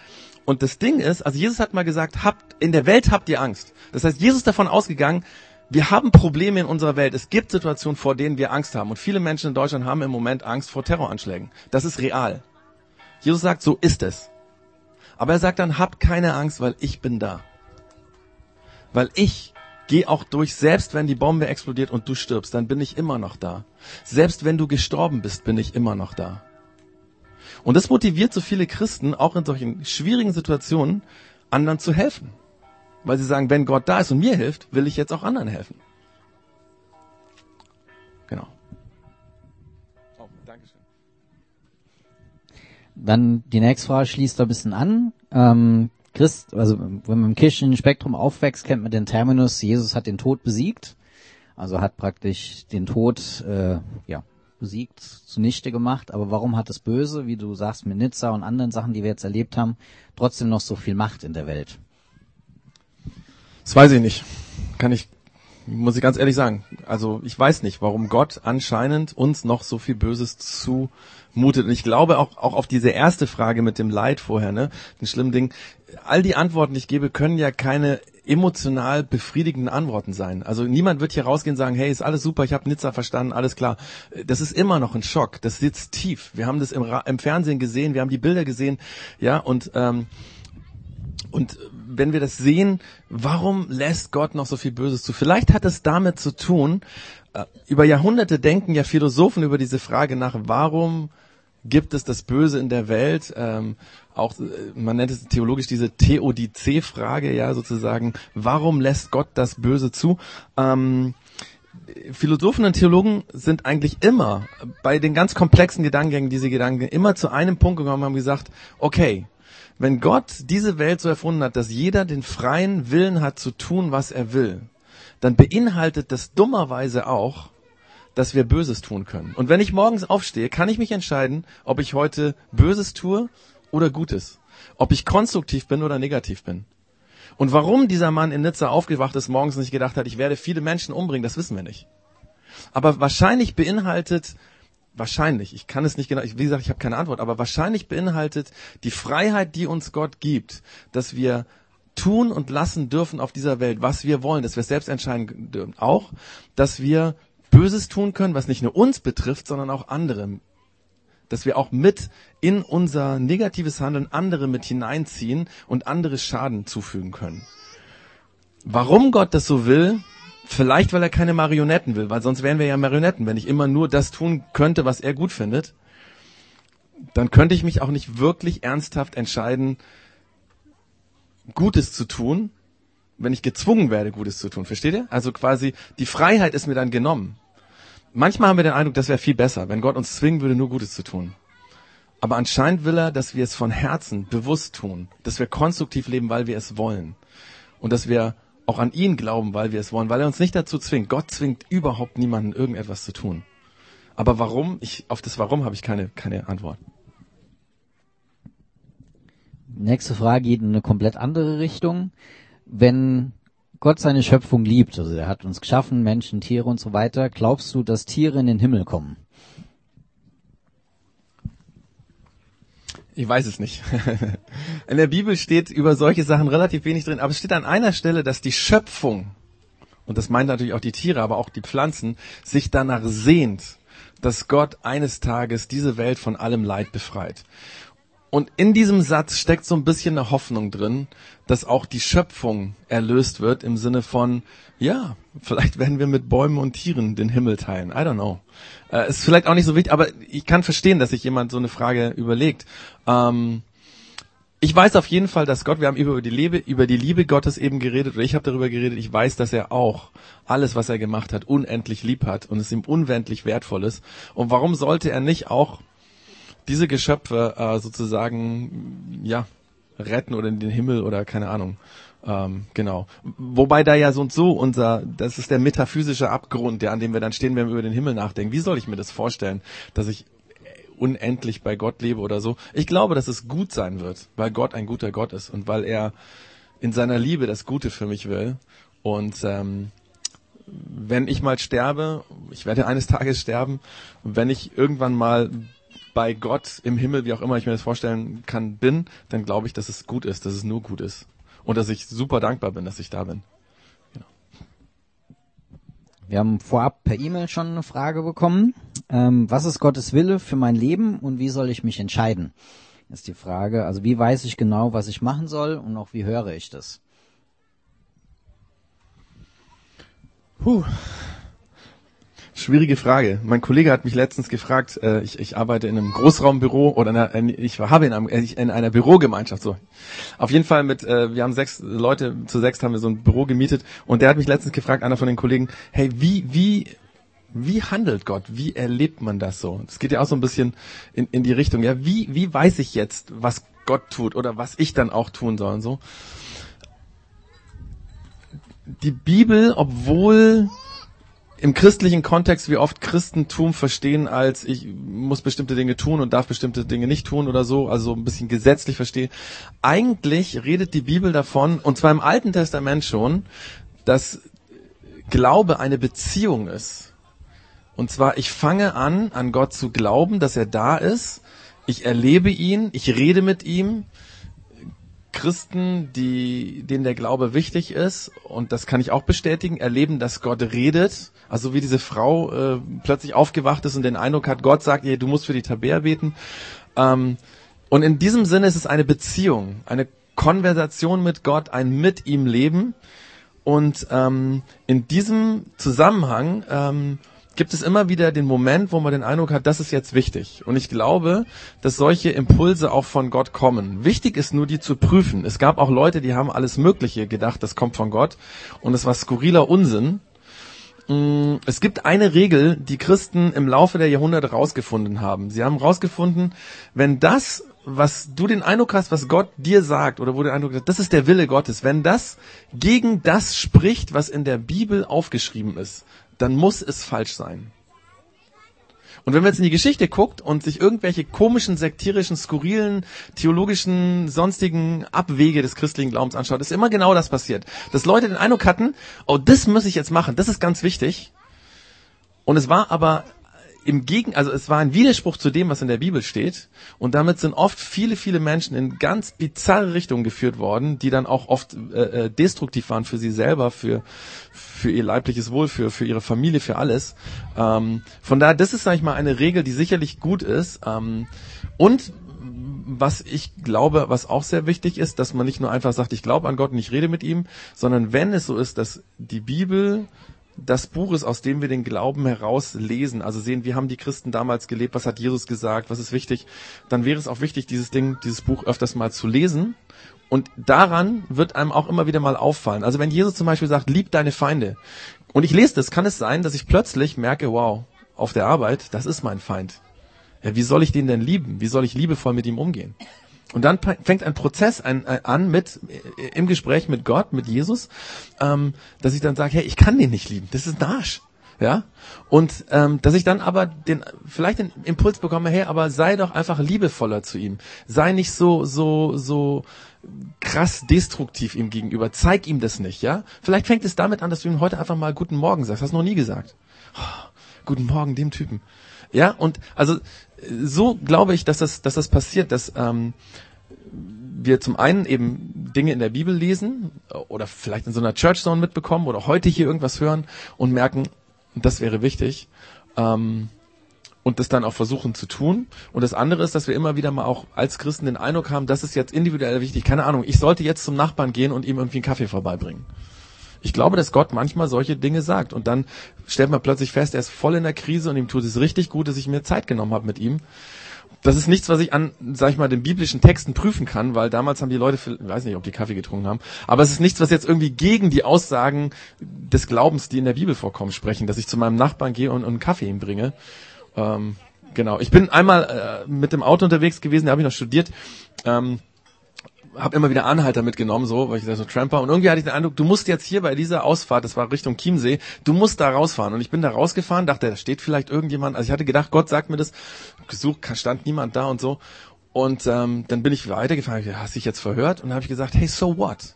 Und das Ding ist, also Jesus hat mal gesagt, habt, in der Welt habt ihr Angst. Das heißt, Jesus ist davon ausgegangen, wir haben Probleme in unserer Welt. Es gibt Situationen, vor denen wir Angst haben. Und viele Menschen in Deutschland haben im Moment Angst vor Terroranschlägen. Das ist real. Jesus sagt, so ist es. Aber er sagt dann, habt keine Angst, weil ich bin da. Weil ich gehe auch durch, selbst wenn die Bombe explodiert und du stirbst, dann bin ich immer noch da. Selbst wenn du gestorben bist, bin ich immer noch da. Und das motiviert so viele Christen, auch in solchen schwierigen Situationen, anderen zu helfen. Weil sie sagen, wenn Gott da ist und mir hilft, will ich jetzt auch anderen helfen. Genau. Oh, Dankeschön. Dann die nächste Frage schließt da ein bisschen an. Ähm, Christ, also wenn man im kirchlichen Spektrum aufwächst, kennt man den Terminus, Jesus hat den Tod besiegt. Also hat praktisch den Tod äh, ja, besiegt, zunichte gemacht. Aber warum hat das Böse, wie du sagst, mit Nizza und anderen Sachen, die wir jetzt erlebt haben, trotzdem noch so viel Macht in der Welt? Das weiß ich nicht. Kann ich, muss ich ganz ehrlich sagen. Also ich weiß nicht, warum Gott anscheinend uns noch so viel Böses zumutet. Und ich glaube auch, auch auf diese erste Frage mit dem Leid vorher, ne, den schlimmen Ding. All die Antworten, die ich gebe, können ja keine emotional befriedigenden Antworten sein. Also niemand wird hier rausgehen und sagen, hey, ist alles super, ich habe Nizza verstanden, alles klar. Das ist immer noch ein Schock, das sitzt tief. Wir haben das im, im Fernsehen gesehen, wir haben die Bilder gesehen, ja, und ähm, und wenn wir das sehen, warum lässt Gott noch so viel Böses zu? Vielleicht hat es damit zu tun, äh, über Jahrhunderte denken ja Philosophen über diese Frage nach, warum gibt es das Böse in der Welt? Ähm, auch äh, man nennt es theologisch diese Theodizee-Frage, ja sozusagen. Warum lässt Gott das Böse zu? Ähm, Philosophen und Theologen sind eigentlich immer bei den ganz komplexen Gedankengängen, diese Gedanken, immer zu einem Punkt gekommen und haben gesagt, okay, wenn Gott diese Welt so erfunden hat, dass jeder den freien Willen hat zu tun, was er will, dann beinhaltet das dummerweise auch, dass wir Böses tun können. Und wenn ich morgens aufstehe, kann ich mich entscheiden, ob ich heute Böses tue oder Gutes. Ob ich konstruktiv bin oder negativ bin. Und warum dieser Mann in Nizza aufgewacht ist, morgens nicht gedacht hat, ich werde viele Menschen umbringen, das wissen wir nicht. Aber wahrscheinlich beinhaltet wahrscheinlich, ich kann es nicht genau, wie gesagt, ich habe keine Antwort, aber wahrscheinlich beinhaltet die Freiheit, die uns Gott gibt, dass wir tun und lassen dürfen auf dieser Welt, was wir wollen, dass wir selbst entscheiden dürfen. Auch, dass wir Böses tun können, was nicht nur uns betrifft, sondern auch andere. Dass wir auch mit in unser negatives Handeln andere mit hineinziehen und andere Schaden zufügen können. Warum Gott das so will, Vielleicht, weil er keine Marionetten will, weil sonst wären wir ja Marionetten. Wenn ich immer nur das tun könnte, was er gut findet, dann könnte ich mich auch nicht wirklich ernsthaft entscheiden, Gutes zu tun, wenn ich gezwungen werde, Gutes zu tun. Versteht ihr? Also quasi, die Freiheit ist mir dann genommen. Manchmal haben wir den Eindruck, das wäre viel besser, wenn Gott uns zwingen würde, nur Gutes zu tun. Aber anscheinend will er, dass wir es von Herzen bewusst tun, dass wir konstruktiv leben, weil wir es wollen. Und dass wir auch an ihn glauben, weil wir es wollen, weil er uns nicht dazu zwingt. Gott zwingt überhaupt niemanden, irgendetwas zu tun. Aber warum? Ich, auf das Warum habe ich keine, keine Antwort. Nächste Frage geht in eine komplett andere Richtung. Wenn Gott seine Schöpfung liebt, also er hat uns geschaffen, Menschen, Tiere und so weiter, glaubst du, dass Tiere in den Himmel kommen? Ich weiß es nicht. In der Bibel steht über solche Sachen relativ wenig drin, aber es steht an einer Stelle, dass die Schöpfung, und das meint natürlich auch die Tiere, aber auch die Pflanzen, sich danach sehnt, dass Gott eines Tages diese Welt von allem Leid befreit. Und in diesem Satz steckt so ein bisschen eine Hoffnung drin, dass auch die Schöpfung erlöst wird im Sinne von, ja, vielleicht werden wir mit Bäumen und Tieren den Himmel teilen. I don't know. Äh, ist vielleicht auch nicht so wichtig, aber ich kann verstehen, dass sich jemand so eine Frage überlegt. Ähm, ich weiß auf jeden Fall, dass Gott, wir haben über die Liebe, über die Liebe Gottes eben geredet, oder ich habe darüber geredet, ich weiß, dass er auch alles, was er gemacht hat, unendlich lieb hat und es ihm unendlich wertvoll ist. Und warum sollte er nicht auch diese Geschöpfe äh, sozusagen ja retten oder in den Himmel oder keine Ahnung. Ähm, genau. Wobei da ja so und so unser, das ist der metaphysische Abgrund, der an dem wir dann stehen, wenn wir über den Himmel nachdenken. Wie soll ich mir das vorstellen, dass ich unendlich bei Gott lebe oder so? Ich glaube, dass es gut sein wird, weil Gott ein guter Gott ist und weil er in seiner Liebe das Gute für mich will. Und ähm, wenn ich mal sterbe, ich werde eines Tages sterben, wenn ich irgendwann mal bei Gott im Himmel, wie auch immer ich mir das vorstellen kann, bin, dann glaube ich, dass es gut ist, dass es nur gut ist. Und dass ich super dankbar bin, dass ich da bin. Genau. Wir haben vorab per E-Mail schon eine Frage bekommen. Ähm, was ist Gottes Wille für mein Leben und wie soll ich mich entscheiden? Ist die Frage. Also wie weiß ich genau, was ich machen soll und auch wie höre ich das? Puh. Schwierige Frage. Mein Kollege hat mich letztens gefragt, äh, ich, ich arbeite in einem Großraumbüro oder in einer, ich habe in, einem, in einer Bürogemeinschaft so. Auf jeden Fall mit, äh, wir haben sechs Leute, zu sechs haben wir so ein Büro gemietet und der hat mich letztens gefragt, einer von den Kollegen, hey, wie, wie, wie handelt Gott? Wie erlebt man das so? Das geht ja auch so ein bisschen in, in die Richtung, ja, wie, wie weiß ich jetzt, was Gott tut oder was ich dann auch tun soll und so? Die Bibel, obwohl im christlichen Kontext wir oft Christentum verstehen als ich muss bestimmte Dinge tun und darf bestimmte Dinge nicht tun oder so, also ein bisschen gesetzlich verstehe. Eigentlich redet die Bibel davon, und zwar im Alten Testament schon, dass Glaube eine Beziehung ist. Und zwar, ich fange an, an Gott zu glauben, dass er da ist. Ich erlebe ihn, ich rede mit ihm, Christen, die, denen der Glaube wichtig ist, und das kann ich auch bestätigen, erleben, dass Gott redet. Also wie diese Frau äh, plötzlich aufgewacht ist und den Eindruck hat, Gott sagt ihr, du musst für die Tabea beten. Ähm, und in diesem Sinne ist es eine Beziehung, eine Konversation mit Gott, ein mit ihm Leben. Und ähm, in diesem Zusammenhang ähm, gibt es immer wieder den Moment, wo man den Eindruck hat, das ist jetzt wichtig. Und ich glaube, dass solche Impulse auch von Gott kommen. Wichtig ist nur, die zu prüfen. Es gab auch Leute, die haben alles Mögliche gedacht, das kommt von Gott. Und es war skurriler Unsinn. Mm, es gibt eine Regel, die Christen im Laufe der Jahrhunderte rausgefunden haben. Sie haben rausgefunden, wenn das, was du den Eindruck hast, was Gott dir sagt, oder wo du den Eindruck hast, das ist der Wille Gottes, wenn das gegen das spricht, was in der Bibel aufgeschrieben ist, dann muss es falsch sein. Und wenn man jetzt in die Geschichte guckt und sich irgendwelche komischen, sektierischen, skurrilen, theologischen, sonstigen Abwege des christlichen Glaubens anschaut, ist immer genau das passiert. Dass Leute den Eindruck hatten, oh, das muss ich jetzt machen, das ist ganz wichtig. Und es war aber im Gegen, also es war ein Widerspruch zu dem, was in der Bibel steht. Und damit sind oft viele, viele Menschen in ganz bizarre Richtungen geführt worden, die dann auch oft äh, äh, destruktiv waren für sie selber, für, für ihr leibliches Wohl, für, für ihre Familie, für alles. Ähm, von daher, das ist, sag ich mal, eine Regel, die sicherlich gut ist. Ähm, und was ich glaube, was auch sehr wichtig ist, dass man nicht nur einfach sagt, ich glaube an Gott und ich rede mit ihm, sondern wenn es so ist, dass die Bibel das Buch ist, aus dem wir den Glauben heraus lesen, also sehen, wie haben die Christen damals gelebt, was hat Jesus gesagt, was ist wichtig, dann wäre es auch wichtig, dieses Ding, dieses Buch öfters mal zu lesen. Und daran wird einem auch immer wieder mal auffallen. Also wenn Jesus zum Beispiel sagt, lieb deine Feinde, und ich lese das, kann es sein, dass ich plötzlich merke, wow, auf der Arbeit, das ist mein Feind. Ja, wie soll ich den denn lieben? Wie soll ich liebevoll mit ihm umgehen? Und dann fängt ein Prozess an, äh, an mit äh, im Gespräch mit Gott, mit Jesus, ähm, dass ich dann sage, hey, ich kann den nicht lieben, das ist ein Arsch. Ja, und ähm, dass ich dann aber den vielleicht den Impuls bekomme, hey, aber sei doch einfach liebevoller zu ihm, sei nicht so so so krass destruktiv ihm gegenüber, zeig ihm das nicht, ja. Vielleicht fängt es damit an, dass du ihm heute einfach mal guten Morgen sagst, hast du noch nie gesagt. Oh, guten Morgen dem Typen, ja. Und also so glaube ich, dass das, dass das passiert, dass ähm, wir zum einen eben Dinge in der Bibel lesen oder vielleicht in so einer Church Zone mitbekommen oder heute hier irgendwas hören und merken, das wäre wichtig. Ähm, und das dann auch versuchen zu tun. Und das andere ist, dass wir immer wieder mal auch als Christen den Eindruck haben, das ist jetzt individuell wichtig. Keine Ahnung, ich sollte jetzt zum Nachbarn gehen und ihm irgendwie einen Kaffee vorbeibringen. Ich glaube, dass Gott manchmal solche Dinge sagt. Und dann stellt man plötzlich fest, er ist voll in der Krise und ihm tut es richtig gut, dass ich mir Zeit genommen habe mit ihm. Das ist nichts, was ich an, sag ich mal, den biblischen Texten prüfen kann, weil damals haben die Leute, ich weiß nicht, ob die Kaffee getrunken haben, aber es ist nichts, was jetzt irgendwie gegen die Aussagen des Glaubens, die in der Bibel vorkommen, sprechen, dass ich zu meinem Nachbarn gehe und, und einen Kaffee ihm bringe. Ähm, genau. Ich bin einmal äh, mit dem Auto unterwegs gewesen, da habe ich noch studiert. Ähm, habe immer wieder Anhalter mitgenommen, so, weil ich da so Tramper. Und irgendwie hatte ich den Eindruck, du musst jetzt hier bei dieser Ausfahrt, das war Richtung Chiemsee, du musst da rausfahren. Und ich bin da rausgefahren, dachte, da steht vielleicht irgendjemand. Also ich hatte gedacht, Gott sagt mir das. Gesucht, stand niemand da und so. Und ähm, dann bin ich weitergefahren. Ich, hast dich jetzt verhört? Und dann habe ich gesagt, hey, so what?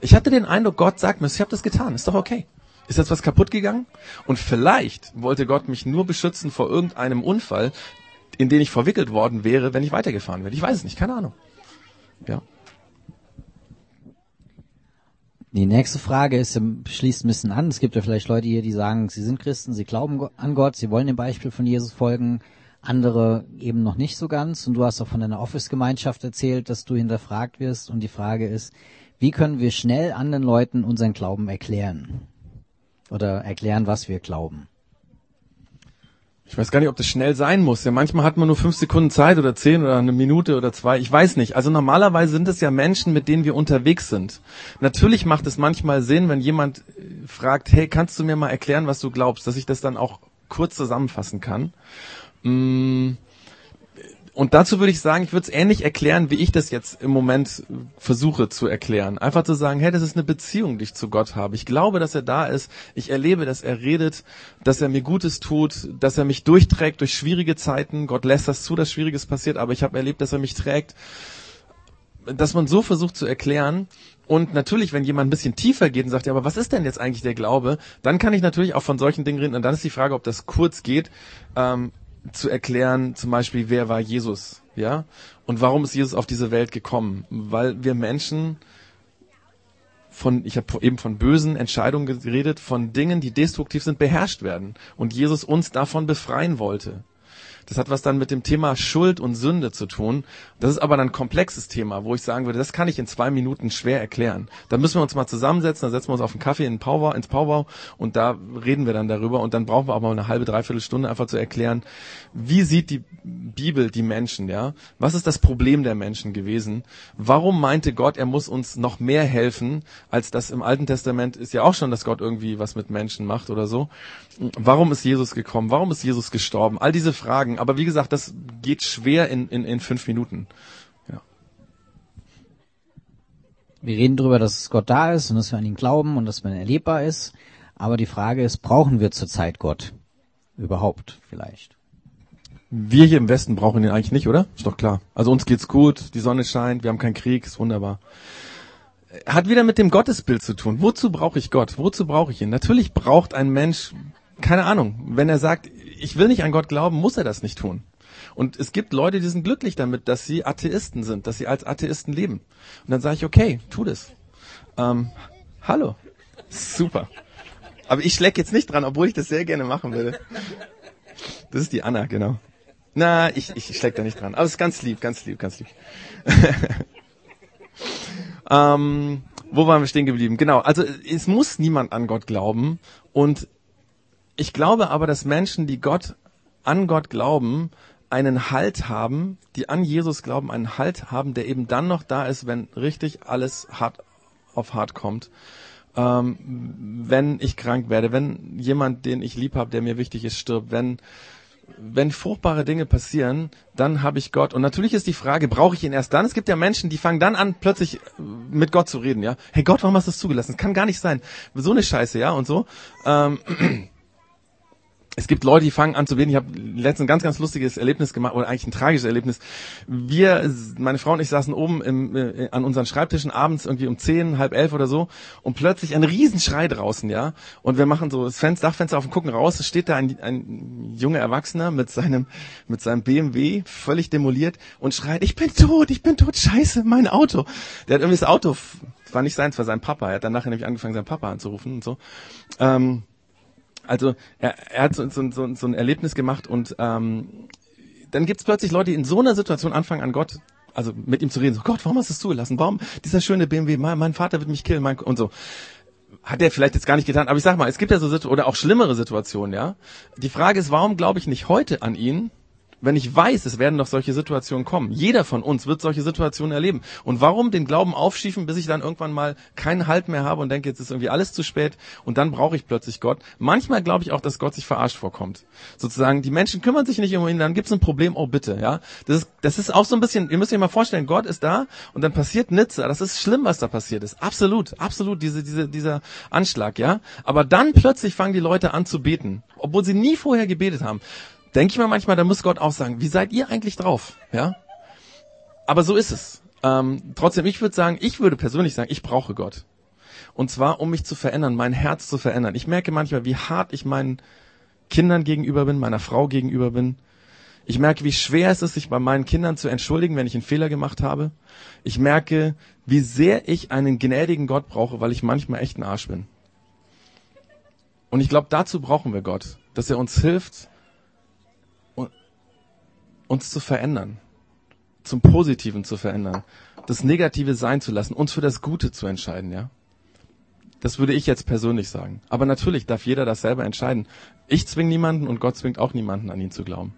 Ich hatte den Eindruck, Gott sagt mir, ich habe das getan, ist doch okay. Ist jetzt was kaputt gegangen? Und vielleicht wollte Gott mich nur beschützen vor irgendeinem Unfall, in den ich verwickelt worden wäre, wenn ich weitergefahren wäre. Ich weiß es nicht, keine Ahnung. Ja. Die nächste Frage ist, schließt ein bisschen an. Es gibt ja vielleicht Leute hier, die sagen, sie sind Christen, sie glauben an Gott, sie wollen dem Beispiel von Jesus folgen, andere eben noch nicht so ganz. Und du hast auch von deiner Office-Gemeinschaft erzählt, dass du hinterfragt wirst. Und die Frage ist, wie können wir schnell anderen Leuten unseren Glauben erklären? Oder erklären, was wir glauben? Ich weiß gar nicht, ob das schnell sein muss. Ja, manchmal hat man nur fünf Sekunden Zeit oder zehn oder eine Minute oder zwei. Ich weiß nicht. Also normalerweise sind es ja Menschen, mit denen wir unterwegs sind. Natürlich macht es manchmal Sinn, wenn jemand äh, fragt, hey, kannst du mir mal erklären, was du glaubst, dass ich das dann auch kurz zusammenfassen kann. Mmh und dazu würde ich sagen, ich würde es ähnlich erklären, wie ich das jetzt im Moment versuche zu erklären. Einfach zu sagen, hey, das ist eine Beziehung, die ich zu Gott habe. Ich glaube, dass er da ist. Ich erlebe, dass er redet, dass er mir Gutes tut, dass er mich durchträgt durch schwierige Zeiten. Gott lässt das zu, dass Schwieriges passiert, aber ich habe erlebt, dass er mich trägt. Dass man so versucht zu erklären. Und natürlich, wenn jemand ein bisschen tiefer geht und sagt, ja, aber was ist denn jetzt eigentlich der Glaube, dann kann ich natürlich auch von solchen Dingen reden. Und dann ist die Frage, ob das kurz geht. Ähm, zu erklären, zum Beispiel, wer war Jesus, ja? Und warum ist Jesus auf diese Welt gekommen? Weil wir Menschen von, ich habe eben von bösen Entscheidungen geredet, von Dingen, die destruktiv sind, beherrscht werden. Und Jesus uns davon befreien wollte. Das hat was dann mit dem Thema Schuld und Sünde zu tun. Das ist aber ein komplexes Thema, wo ich sagen würde, das kann ich in zwei Minuten schwer erklären. Da müssen wir uns mal zusammensetzen, da setzen wir uns auf einen Kaffee in Powwow, ins Powwow und da reden wir dann darüber und dann brauchen wir auch mal eine halbe, dreiviertel Stunde einfach zu erklären, wie sieht die Bibel die Menschen, ja? Was ist das Problem der Menschen gewesen? Warum meinte Gott, er muss uns noch mehr helfen, als das im Alten Testament ist ja auch schon, dass Gott irgendwie was mit Menschen macht oder so. Warum ist Jesus gekommen? Warum ist Jesus gestorben? All diese Fragen. Aber wie gesagt, das geht schwer in, in, in fünf Minuten. Ja. Wir reden darüber, dass Gott da ist und dass wir an ihn glauben und dass man erlebbar ist. Aber die Frage ist, brauchen wir zurzeit Gott? Überhaupt vielleicht? Wir hier im Westen brauchen ihn eigentlich nicht, oder? Ist doch klar. Also uns geht's gut, die Sonne scheint, wir haben keinen Krieg, ist wunderbar. Hat wieder mit dem Gottesbild zu tun. Wozu brauche ich Gott? Wozu brauche ich ihn? Natürlich braucht ein Mensch keine Ahnung, wenn er sagt, ich will nicht an Gott glauben, muss er das nicht tun. Und es gibt Leute, die sind glücklich damit, dass sie Atheisten sind, dass sie als Atheisten leben. Und dann sage ich, okay, tu das. Ähm, hallo. Super. Aber ich schläg jetzt nicht dran, obwohl ich das sehr gerne machen würde. Das ist die Anna, genau. Na, ich, ich schläg da nicht dran. Aber es ist ganz lieb, ganz lieb, ganz lieb. ähm, wo waren wir stehen geblieben? Genau, also es muss niemand an Gott glauben. Und ich glaube aber, dass Menschen, die Gott, an Gott glauben, einen Halt haben, die an Jesus glauben, einen Halt haben, der eben dann noch da ist, wenn richtig alles hart auf hart kommt. Ähm, wenn ich krank werde, wenn jemand, den ich lieb habe, der mir wichtig ist, stirbt, wenn wenn furchtbare Dinge passieren, dann habe ich Gott. Und natürlich ist die Frage, brauche ich ihn erst dann? Es gibt ja Menschen, die fangen dann an, plötzlich mit Gott zu reden, ja. Hey Gott, warum hast du das zugelassen? Das kann gar nicht sein. So eine Scheiße, ja, und so. Ähm, es gibt Leute, die fangen an zu beten. Ich habe letztens ein ganz, ganz lustiges Erlebnis gemacht, oder eigentlich ein tragisches Erlebnis. Wir, meine Frau und ich saßen oben im, äh, an unseren Schreibtischen abends irgendwie um zehn, halb elf oder so und plötzlich ein Riesenschrei draußen, ja. Und wir machen so das Fenster, Dachfenster auf und gucken raus. Es steht da ein, ein junger Erwachsener mit seinem, mit seinem BMW völlig demoliert und schreit, ich bin tot, ich bin tot, scheiße, mein Auto. Der hat irgendwie das Auto, war nicht seins, war sein Papa. Er hat dann nachher nämlich angefangen, seinen Papa anzurufen und so. Ähm, also er, er hat so, so, so, so ein Erlebnis gemacht und ähm, dann gibt es plötzlich Leute, die in so einer Situation anfangen an Gott, also mit ihm zu reden, so Gott, warum hast du es zugelassen? Warum dieser schöne BMW, mein, mein Vater wird mich killen, mein, und so. Hat er vielleicht jetzt gar nicht getan, aber ich sag mal, es gibt ja so Situationen, oder auch schlimmere Situationen, ja. Die Frage ist, warum glaube ich nicht heute an ihn, wenn ich weiß, es werden doch solche Situationen kommen. Jeder von uns wird solche Situationen erleben. Und warum den Glauben aufschiefen, bis ich dann irgendwann mal keinen Halt mehr habe und denke, jetzt ist irgendwie alles zu spät und dann brauche ich plötzlich Gott. Manchmal glaube ich auch, dass Gott sich verarscht vorkommt. Sozusagen, die Menschen kümmern sich nicht um ihn, dann gibt es ein Problem, oh bitte, ja. Das ist, das ist auch so ein bisschen, ihr müsst euch mal vorstellen, Gott ist da und dann passiert Nizza. Das ist schlimm, was da passiert ist. Absolut, absolut, diese, diese, dieser Anschlag, ja. Aber dann plötzlich fangen die Leute an zu beten, obwohl sie nie vorher gebetet haben denke ich mir manchmal, da muss Gott auch sagen, wie seid ihr eigentlich drauf? Ja? Aber so ist es. Ähm, trotzdem, ich würde sagen, ich würde persönlich sagen, ich brauche Gott. Und zwar, um mich zu verändern, mein Herz zu verändern. Ich merke manchmal, wie hart ich meinen Kindern gegenüber bin, meiner Frau gegenüber bin. Ich merke, wie schwer es ist, sich bei meinen Kindern zu entschuldigen, wenn ich einen Fehler gemacht habe. Ich merke, wie sehr ich einen gnädigen Gott brauche, weil ich manchmal echt ein Arsch bin. Und ich glaube, dazu brauchen wir Gott, dass er uns hilft, uns zu verändern, zum Positiven zu verändern, das Negative sein zu lassen, uns für das Gute zu entscheiden, ja. Das würde ich jetzt persönlich sagen. Aber natürlich darf jeder das selber entscheiden. Ich zwinge niemanden und Gott zwingt auch niemanden an ihn zu glauben.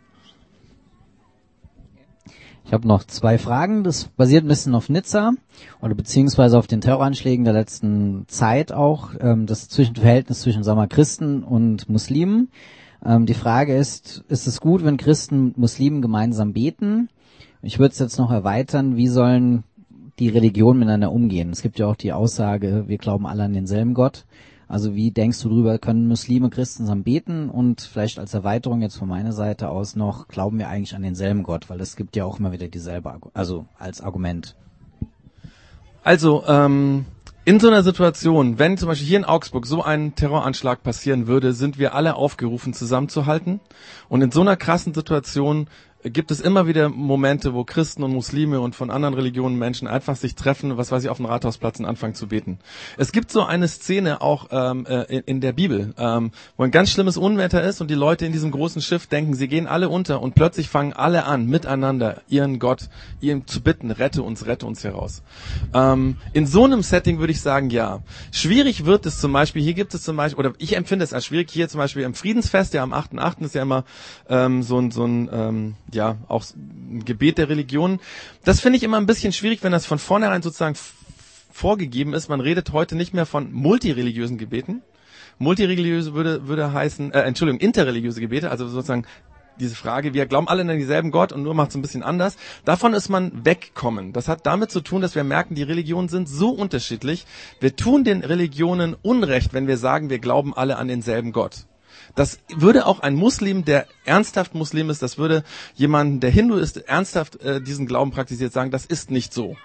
Ich habe noch zwei Fragen. Das basiert ein bisschen auf Nizza oder beziehungsweise auf den Terroranschlägen der letzten Zeit auch. Ähm, das Zwischenverhältnis zwischen sagen wir, Christen und Muslimen. Ähm, die Frage ist, ist es gut, wenn Christen mit Muslimen gemeinsam beten? Ich würde es jetzt noch erweitern, wie sollen die Religionen miteinander umgehen? Es gibt ja auch die Aussage, wir glauben alle an denselben Gott. Also wie denkst du drüber, können Muslime Christen zusammen beten und vielleicht als Erweiterung jetzt von meiner Seite aus noch, glauben wir eigentlich an denselben Gott, weil es gibt ja auch immer wieder dieselbe, also als Argument. Also, ähm, in so einer Situation, wenn zum Beispiel hier in Augsburg so ein Terroranschlag passieren würde, sind wir alle aufgerufen, zusammenzuhalten. Und in so einer krassen Situation gibt es immer wieder Momente, wo Christen und Muslime und von anderen Religionen Menschen einfach sich treffen, was weiß ich, auf dem Rathausplatz und anfangen zu beten. Es gibt so eine Szene auch ähm, äh, in, der Bibel, ähm, wo ein ganz schlimmes Unwetter ist und die Leute in diesem großen Schiff denken, sie gehen alle unter und plötzlich fangen alle an, miteinander ihren Gott, ihm zu bitten, rette uns, rette uns heraus. Ähm, in so einem Setting würde ich sagen, ja. Schwierig wird es zum Beispiel, hier gibt es zum Beispiel, oder ich empfinde es als schwierig, hier zum Beispiel im Friedensfest, ja am 8.8. ist ja immer ähm, so ein, so ein ähm, ja auch ein Gebet der Religion. Das finde ich immer ein bisschen schwierig, wenn das von vornherein sozusagen vorgegeben ist. Man redet heute nicht mehr von multireligiösen Gebeten. Multireligiöse würde, würde heißen, äh, Entschuldigung, interreligiöse Gebete, also sozusagen diese Frage, wir glauben alle an denselben Gott und nur macht es ein bisschen anders. Davon ist man wegkommen. Das hat damit zu tun, dass wir merken, die Religionen sind so unterschiedlich. Wir tun den Religionen Unrecht, wenn wir sagen, wir glauben alle an denselben Gott. Das würde auch ein Muslim, der ernsthaft Muslim ist, das würde jemanden, der Hindu ist, ernsthaft äh, diesen Glauben praktiziert, sagen, das ist nicht so.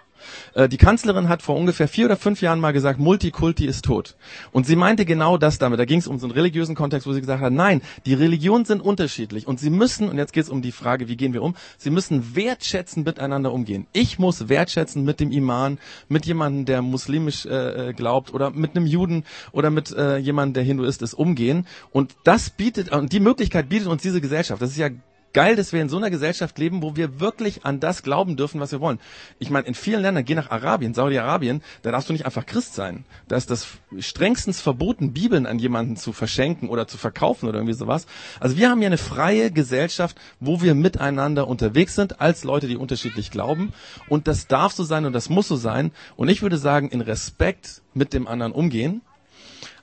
Äh, die Kanzlerin hat vor ungefähr vier oder fünf Jahren mal gesagt, Multikulti ist tot. Und sie meinte genau das damit. Da ging es um so einen religiösen Kontext, wo sie gesagt hat, nein, die Religionen sind unterschiedlich und sie müssen, und jetzt geht es um die Frage, wie gehen wir um, sie müssen wertschätzend miteinander umgehen. Ich muss wertschätzen mit dem Iman, mit jemandem, der muslimisch äh, äh glaubt oder mit einem Juden oder mit äh, jemandem, der Hinduist ist, umgehen. Und das bietet, und die Möglichkeit bietet uns diese Gesellschaft. Das ist ja geil, dass wir in so einer Gesellschaft leben, wo wir wirklich an das glauben dürfen, was wir wollen. Ich meine, in vielen Ländern, geh nach Arabien, Saudi-Arabien, da darfst du nicht einfach Christ sein. Da ist das strengstens verboten, Bibeln an jemanden zu verschenken oder zu verkaufen oder irgendwie sowas. Also wir haben hier eine freie Gesellschaft, wo wir miteinander unterwegs sind, als Leute, die unterschiedlich glauben. Und das darf so sein und das muss so sein. Und ich würde sagen, in Respekt mit dem anderen umgehen.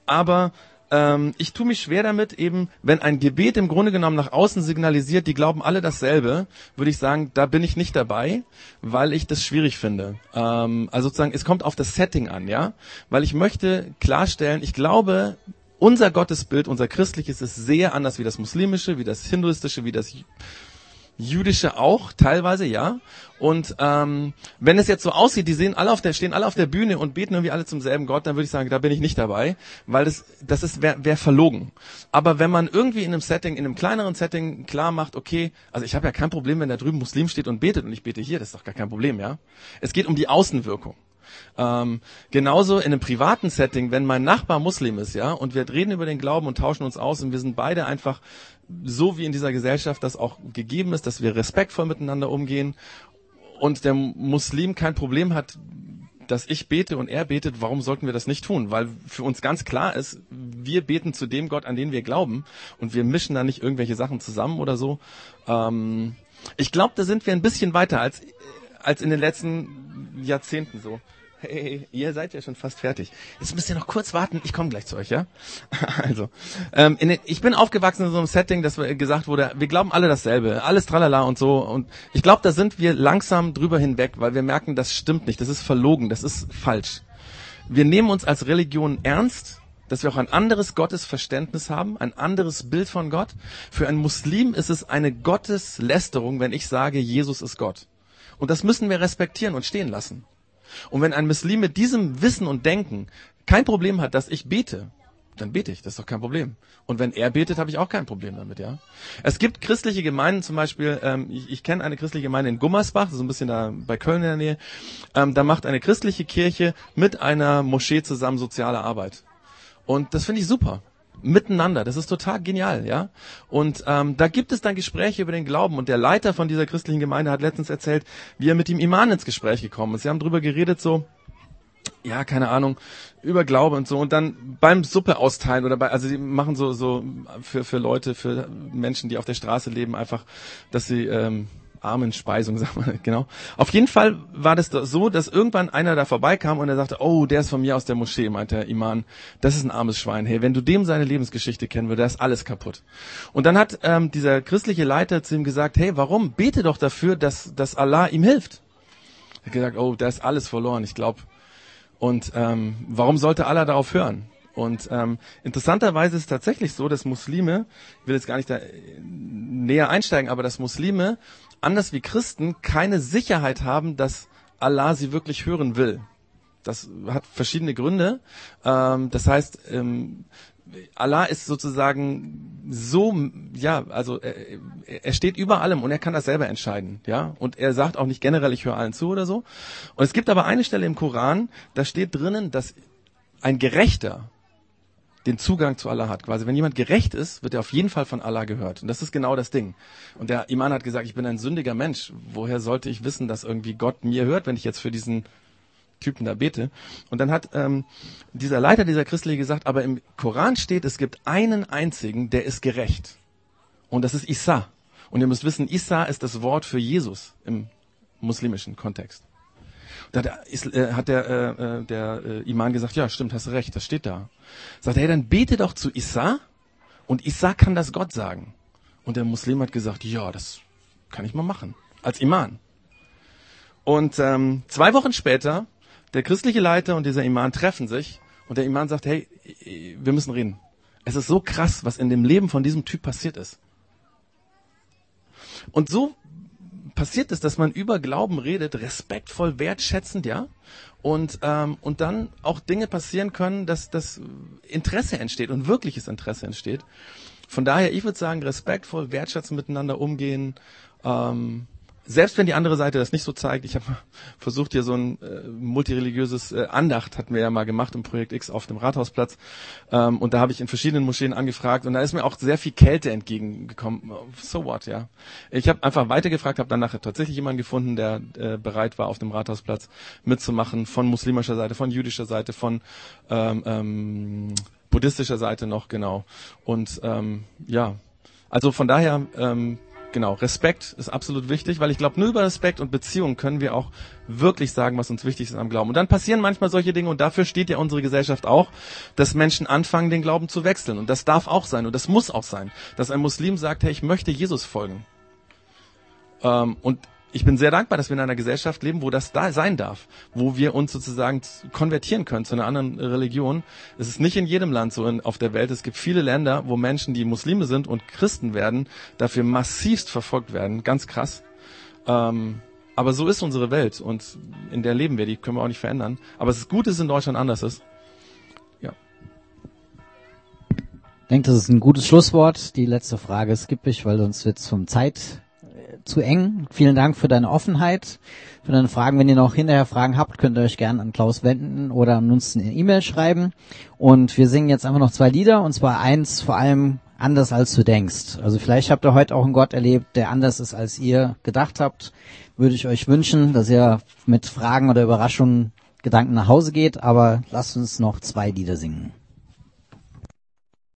Aber ähm, ich tue mich schwer damit, eben, wenn ein Gebet im Grunde genommen nach außen signalisiert, die glauben alle dasselbe, würde ich sagen, da bin ich nicht dabei, weil ich das schwierig finde. Ähm, also sozusagen, es kommt auf das Setting an, ja, weil ich möchte klarstellen, ich glaube, unser Gottesbild, unser christliches ist sehr anders wie das muslimische, wie das hinduistische, wie das jüdische auch teilweise, ja. Und ähm, wenn es jetzt so aussieht, die sehen alle auf der, stehen alle auf der Bühne und beten irgendwie alle zum selben Gott, dann würde ich sagen, da bin ich nicht dabei, weil das, das ist wäre wär verlogen. Aber wenn man irgendwie in einem Setting, in einem kleineren Setting klar macht, okay, also ich habe ja kein Problem, wenn da drüben Muslim steht und betet und ich bete hier, das ist doch gar kein Problem, ja. Es geht um die Außenwirkung. Ähm, genauso in einem privaten Setting, wenn mein Nachbar Muslim ist, ja, und wir reden über den Glauben und tauschen uns aus und wir sind beide einfach so wie in dieser Gesellschaft das auch gegeben ist, dass wir respektvoll miteinander umgehen und der Muslim kein Problem hat, dass ich bete und er betet, warum sollten wir das nicht tun? Weil für uns ganz klar ist, wir beten zu dem Gott, an den wir glauben und wir mischen da nicht irgendwelche Sachen zusammen oder so. Ähm, Ich glaube, da sind wir ein bisschen weiter als, als in den letzten Jahrzehnten so. Hey, ihr seid ja schon fast fertig. Jetzt müsst ihr noch kurz warten. Ich komme gleich zu euch, ja? Also, ähm, den, ich bin aufgewachsen in so einem Setting, dass gesagt wurde, wir glauben alle dasselbe, alles tralala und so. Und ich glaube, da sind wir langsam drüber hinweg, weil wir merken, das stimmt nicht, das ist verlogen, das ist falsch. Wir nehmen uns als Religion ernst, dass wir auch ein anderes Gottesverständnis haben, ein anderes Bild von Gott. Für einen Muslim ist es eine Gotteslästerung, wenn ich sage, Jesus ist Gott. Und das müssen wir respektieren und stehen lassen. Und wenn ein Muslim mit diesem Wissen und Denken kein Problem hat, dass ich bete, dann bete ich, das ist doch kein Problem. Und wenn er betet, habe ich auch kein Problem damit, ja. Es gibt christliche Gemeinden, zum Beispiel, ähm, ich, ich kenne eine christliche Gemeinde in Gummersbach, so ein bisschen da bei Köln in der Nähe. Ähm, da macht eine christliche Kirche mit einer Moschee zusammen soziale Arbeit. Und das finde ich super miteinander. Das ist total genial, ja. Und ähm, da gibt es dann Gespräche über den Glauben. Und der Leiter von dieser christlichen Gemeinde hat letztens erzählt, wie er mit dem Iman ins Gespräch gekommen ist. Sie haben drüber geredet, so, ja, keine Ahnung, über Glaube und so. Und dann beim Suppe austeilen oder bei, also sie machen so, so für, für Leute, für Menschen, die auf der Straße leben, einfach, dass sie, ähm, Armenspeisung, sag mal, genau. Auf jeden Fall war das so, dass irgendwann einer da vorbeikam und er sagte, oh, der ist von mir aus der Moschee, meinte der Iman. Das ist ein armes Schwein. Hey, wenn du dem seine Lebensgeschichte kennen würdest, ist alles kaputt. Und dann hat ähm, dieser christliche Leiter zu ihm gesagt, hey, warum? Bete doch dafür, dass, dass Allah ihm hilft. Er hat gesagt, oh, da ist alles verloren, ich glaube. Und ähm, warum sollte Allah darauf hören? Und ähm, interessanterweise ist es tatsächlich so, dass Muslime, ich will jetzt gar nicht da näher einsteigen, aber dass Muslime anders wie Christen keine Sicherheit haben, dass Allah sie wirklich hören will. Das hat verschiedene Gründe. Ähm, das heißt, ähm, Allah ist sozusagen so, ja, also er, er steht über allem und er kann das selber entscheiden, ja. Und er sagt auch nicht generell, ich höre allen zu oder so. Und es gibt aber eine Stelle im Koran, da steht drinnen, dass ein Gerechter den Zugang zu Allah hat. Quasi, wenn jemand gerecht ist, wird er auf jeden Fall von Allah gehört. Und das ist genau das Ding. Und der Iman hat gesagt, ich bin ein sündiger Mensch. Woher sollte ich wissen, dass irgendwie Gott mir hört, wenn ich jetzt für diesen Typen da bete? Und dann hat ähm, dieser Leiter dieser Christliche gesagt, aber im Koran steht, es gibt einen einzigen, der ist gerecht. Und das ist Isa. Und ihr müsst wissen, Isa ist das Wort für Jesus im muslimischen Kontext. Da hat der, äh, hat der, äh, äh, der äh, Iman gesagt, ja, stimmt, hast recht, das steht da. Sagt er, hey, dann bete doch zu Isa und Isa kann das Gott sagen. Und der Muslim hat gesagt, ja, das kann ich mal machen. Als Iman. Und ähm, zwei Wochen später, der christliche Leiter und dieser Iman treffen sich und der Iman sagt, hey, wir müssen reden. Es ist so krass, was in dem Leben von diesem Typ passiert ist. Und so passiert ist, dass man über Glauben redet, respektvoll, wertschätzend, ja, und ähm, und dann auch Dinge passieren können, dass das Interesse entsteht und wirkliches Interesse entsteht. Von daher, ich würde sagen, respektvoll, wertschätzend miteinander umgehen, ähm, selbst wenn die andere Seite das nicht so zeigt, ich habe versucht hier so ein äh, multireligiöses äh, Andacht hatten wir ja mal gemacht im Projekt X auf dem Rathausplatz ähm, und da habe ich in verschiedenen Moscheen angefragt und da ist mir auch sehr viel Kälte entgegengekommen. So what, ja. Ich habe einfach weitergefragt, habe dann nachher tatsächlich jemanden gefunden, der äh, bereit war auf dem Rathausplatz mitzumachen von muslimischer Seite, von jüdischer Seite, von ähm, ähm, buddhistischer Seite noch genau und ähm, ja, also von daher ähm, genau, Respekt ist absolut wichtig, weil ich glaube, nur über Respekt und Beziehung können wir auch wirklich sagen, was uns wichtig ist am Glauben. Und dann passieren manchmal solche Dinge und dafür steht ja unsere Gesellschaft auch, dass Menschen anfangen, den Glauben zu wechseln. Und das darf auch sein und das muss auch sein, dass ein Muslim sagt, hey, ich möchte Jesus folgen. Ähm, und ich bin sehr dankbar, dass wir in einer Gesellschaft leben, wo das da sein darf, wo wir uns sozusagen konvertieren können zu einer anderen Religion. Es ist nicht in jedem Land so in, auf der Welt. Es gibt viele Länder, wo Menschen, die Muslime sind und Christen werden, dafür massivst verfolgt werden. Ganz krass. Ähm, aber so ist unsere Welt und in der leben wir, die können wir auch nicht verändern. Aber es ist gut, dass es in Deutschland anders ist. Ja. Ich denke, das ist ein gutes Schlusswort. Die letzte Frage skippe ich, weil sonst wird es vom Zeit zu eng. Vielen Dank für deine Offenheit, für deine Fragen. Wenn ihr noch hinterher Fragen habt, könnt ihr euch gerne an Klaus wenden oder an uns eine E-Mail schreiben. Und wir singen jetzt einfach noch zwei Lieder, und zwar eins vor allem anders als du denkst. Also vielleicht habt ihr heute auch einen Gott erlebt, der anders ist, als ihr gedacht habt. Würde ich euch wünschen, dass ihr mit Fragen oder Überraschungen Gedanken nach Hause geht, aber lasst uns noch zwei Lieder singen.